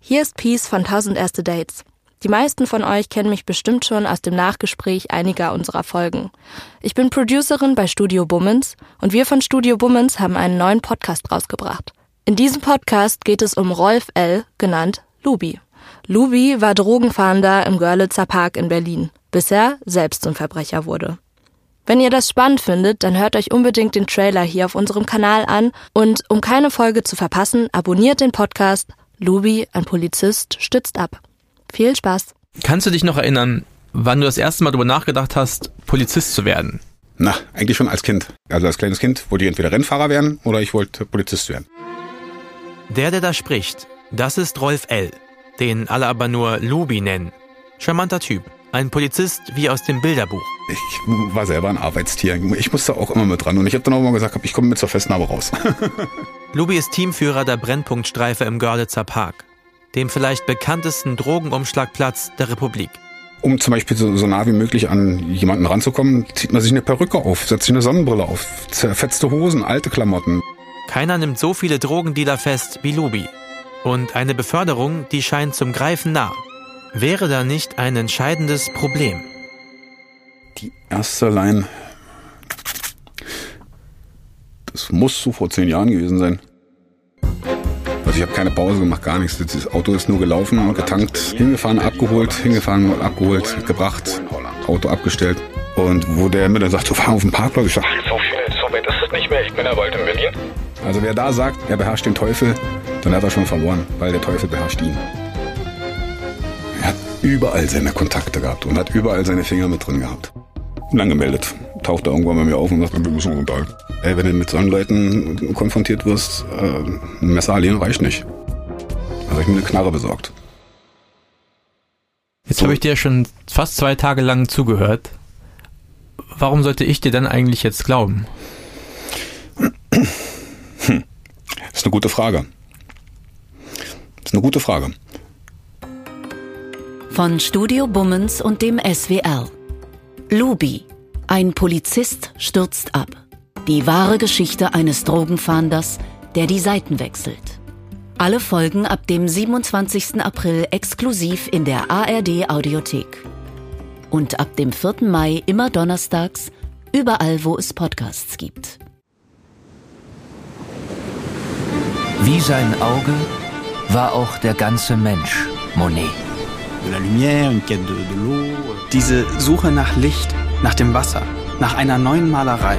Hier ist Peace von 1000 Erste Dates. Die meisten von euch kennen mich bestimmt schon aus dem Nachgespräch einiger unserer Folgen. Ich bin Producerin bei Studio Bummens und wir von Studio Bummens haben einen neuen Podcast rausgebracht. In diesem Podcast geht es um Rolf L., genannt Lubi. Lubi war Drogenfahnder im Görlitzer Park in Berlin, bis er selbst zum Verbrecher wurde. Wenn ihr das spannend findet, dann hört euch unbedingt den Trailer hier auf unserem Kanal an und um keine Folge zu verpassen, abonniert den Podcast Lubi, ein Polizist, stützt ab. Viel Spaß. Kannst du dich noch erinnern, wann du das erste Mal darüber nachgedacht hast, Polizist zu werden? Na, eigentlich schon als Kind. Also als kleines Kind wollte ich entweder Rennfahrer werden oder ich wollte Polizist werden. Der, der da spricht, das ist Rolf L., den alle aber nur Lubi nennen. Charmanter Typ. Ein Polizist wie aus dem Bilderbuch. Ich war selber ein Arbeitstier. Ich musste auch immer mit dran. Und ich habe dann auch mal gesagt, ich komme mit zur Festnahme raus. Lubi ist Teamführer der Brennpunktstreife im Görlitzer Park dem vielleicht bekanntesten Drogenumschlagplatz der Republik. Um zum Beispiel so, so nah wie möglich an jemanden ranzukommen, zieht man sich eine Perücke auf, setzt sich eine Sonnenbrille auf, zerfetzte Hosen, alte Klamotten. Keiner nimmt so viele Drogendealer fest wie Lubi. Und eine Beförderung, die scheint zum Greifen nah. Wäre da nicht ein entscheidendes Problem? Die erste Line. Das muss so vor zehn Jahren gewesen sein. Also ich habe keine Pause gemacht, gar nichts. Das Auto ist nur gelaufen, getankt, hingefahren, abgeholt, hingefahren, abgeholt, gebracht, Auto abgestellt. Und wo der mir dann sagt, du fahr auf den Parkplatz, ich sag, so viel, so weit ist es nicht mehr, ich bin ja bald in Berlin. Also wer da sagt, er beherrscht den Teufel, dann hat er schon verloren, weil der Teufel beherrscht ihn. Er hat überall seine Kontakte gehabt und hat überall seine Finger mit drin gehabt. Und dann gemeldet. Taucht er irgendwann bei mir auf und sagt, wir müssen uns unterhalten. Ey, wenn du mit solchen Leuten konfrontiert wirst, äh, ein Messer allein reicht nicht. Also habe ich mir eine Knarre besorgt. Jetzt so. habe ich dir schon fast zwei Tage lang zugehört. Warum sollte ich dir denn eigentlich jetzt glauben? Hm. Das ist eine gute Frage. Das ist eine gute Frage. Von Studio Bummens und dem SWR. Lubi. Ein Polizist stürzt ab. Die wahre Geschichte eines Drogenfahnders, der die Seiten wechselt. Alle Folgen ab dem 27. April exklusiv in der ARD Audiothek. Und ab dem 4. Mai immer donnerstags, überall wo es Podcasts gibt. Wie sein Auge war auch der ganze Mensch Monet. Diese Suche nach Licht, nach dem Wasser, nach einer neuen Malerei.